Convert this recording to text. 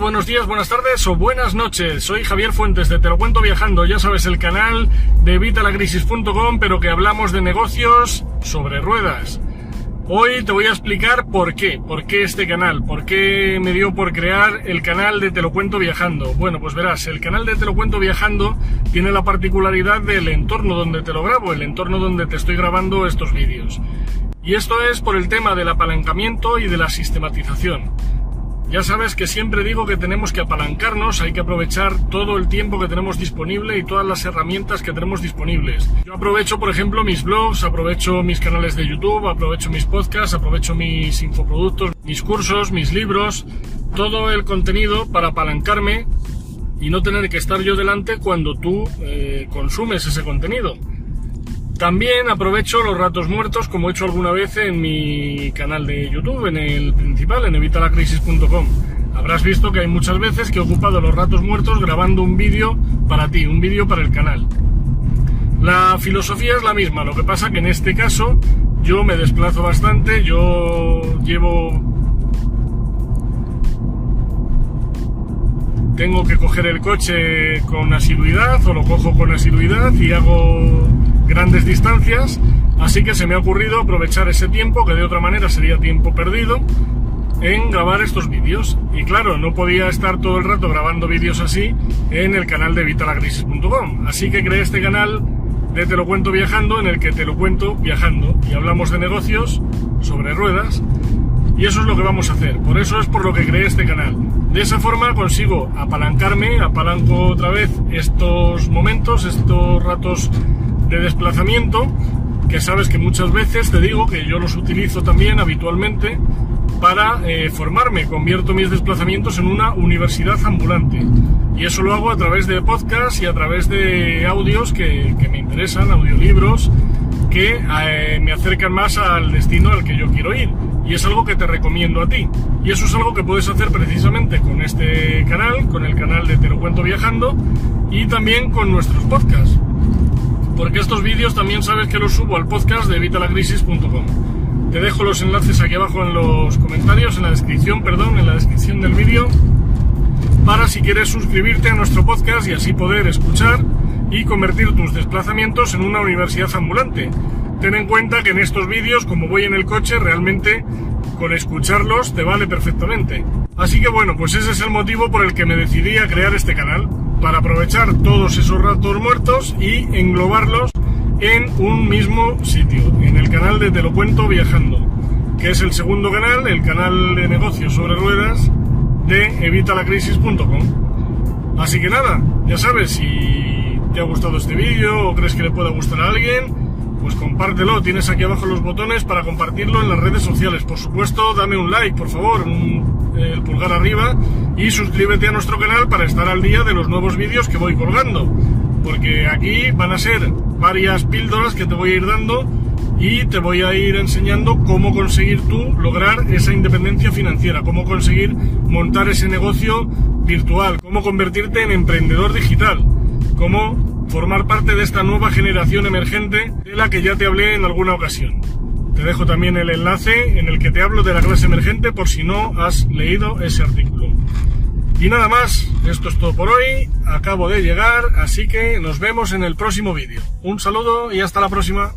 Buenos días, buenas tardes o buenas noches. Soy Javier Fuentes de Te lo cuento viajando, ya sabes, el canal de evitalacrisis.com, pero que hablamos de negocios sobre ruedas. Hoy te voy a explicar por qué, por qué este canal, por qué me dio por crear el canal de Te lo cuento viajando. Bueno, pues verás, el canal de Te lo cuento viajando tiene la particularidad del entorno donde te lo grabo, el entorno donde te estoy grabando estos vídeos. Y esto es por el tema del apalancamiento y de la sistematización. Ya sabes que siempre digo que tenemos que apalancarnos, hay que aprovechar todo el tiempo que tenemos disponible y todas las herramientas que tenemos disponibles. Yo aprovecho, por ejemplo, mis blogs, aprovecho mis canales de YouTube, aprovecho mis podcasts, aprovecho mis infoproductos, mis cursos, mis libros, todo el contenido para apalancarme y no tener que estar yo delante cuando tú eh, consumes ese contenido. También aprovecho los ratos muertos, como he hecho alguna vez en mi canal de YouTube, en el principal, en evitalacrisis.com. Habrás visto que hay muchas veces que he ocupado los ratos muertos grabando un vídeo para ti, un vídeo para el canal. La filosofía es la misma, lo que pasa que en este caso yo me desplazo bastante, yo llevo... Tengo que coger el coche con asiduidad o lo cojo con asiduidad y hago grandes distancias, así que se me ha ocurrido aprovechar ese tiempo, que de otra manera sería tiempo perdido, en grabar estos vídeos. Y claro, no podía estar todo el rato grabando vídeos así en el canal de vitalacrisis.com. Así que creé este canal de Te lo cuento viajando, en el que te lo cuento viajando y hablamos de negocios sobre ruedas. Y eso es lo que vamos a hacer. Por eso es por lo que creé este canal. De esa forma consigo apalancarme, apalanco otra vez estos momentos, estos ratos de desplazamiento, que sabes que muchas veces te digo que yo los utilizo también habitualmente para eh, formarme, convierto mis desplazamientos en una universidad ambulante. Y eso lo hago a través de podcasts y a través de audios que, me interesan, audiolibros, que eh, me acercan más al destino al que yo quiero ir. Y es algo que te recomiendo a ti. Y eso es algo que puedes hacer precisamente con este canal, con el canal de Te lo cuento viajando y también con nuestros podcasts porque estos vídeos también sabes que los subo al podcast de evitalacrisis.com. Te dejo los enlaces aquí abajo en los comentarios, en la descripción, perdón, en la descripción del vídeo, para si quieres suscribirte a nuestro podcast y así poder escuchar y convertir tus desplazamientos en una universidad ambulante. Ten en cuenta que en estos vídeos, como voy en el coche, realmente con escucharlos te vale perfectamente. Así que bueno, pues ese es el motivo por el que me decidí a crear este canal para aprovechar todos esos ratos muertos y englobarlos en un mismo sitio, en el canal de Te lo cuento viajando, que es el segundo canal, el canal de negocios sobre ruedas de evitalacrisis.com. Así que nada, ya sabes, si te ha gustado este vídeo o crees que le pueda gustar a alguien, pues compártelo, tienes aquí abajo los botones para compartirlo en las redes sociales. Por supuesto, dame un like, por favor, el pulgar arriba y suscríbete a nuestro canal para estar al día de los nuevos vídeos que voy colgando. Porque aquí van a ser varias píldoras que te voy a ir dando y te voy a ir enseñando cómo conseguir tú lograr esa independencia financiera, cómo conseguir montar ese negocio virtual, cómo convertirte en emprendedor digital, cómo formar parte de esta nueva generación emergente de la que ya te hablé en alguna ocasión. Te dejo también el enlace en el que te hablo de la clase emergente por si no has leído ese artículo. Y nada más, esto es todo por hoy, acabo de llegar, así que nos vemos en el próximo vídeo. Un saludo y hasta la próxima.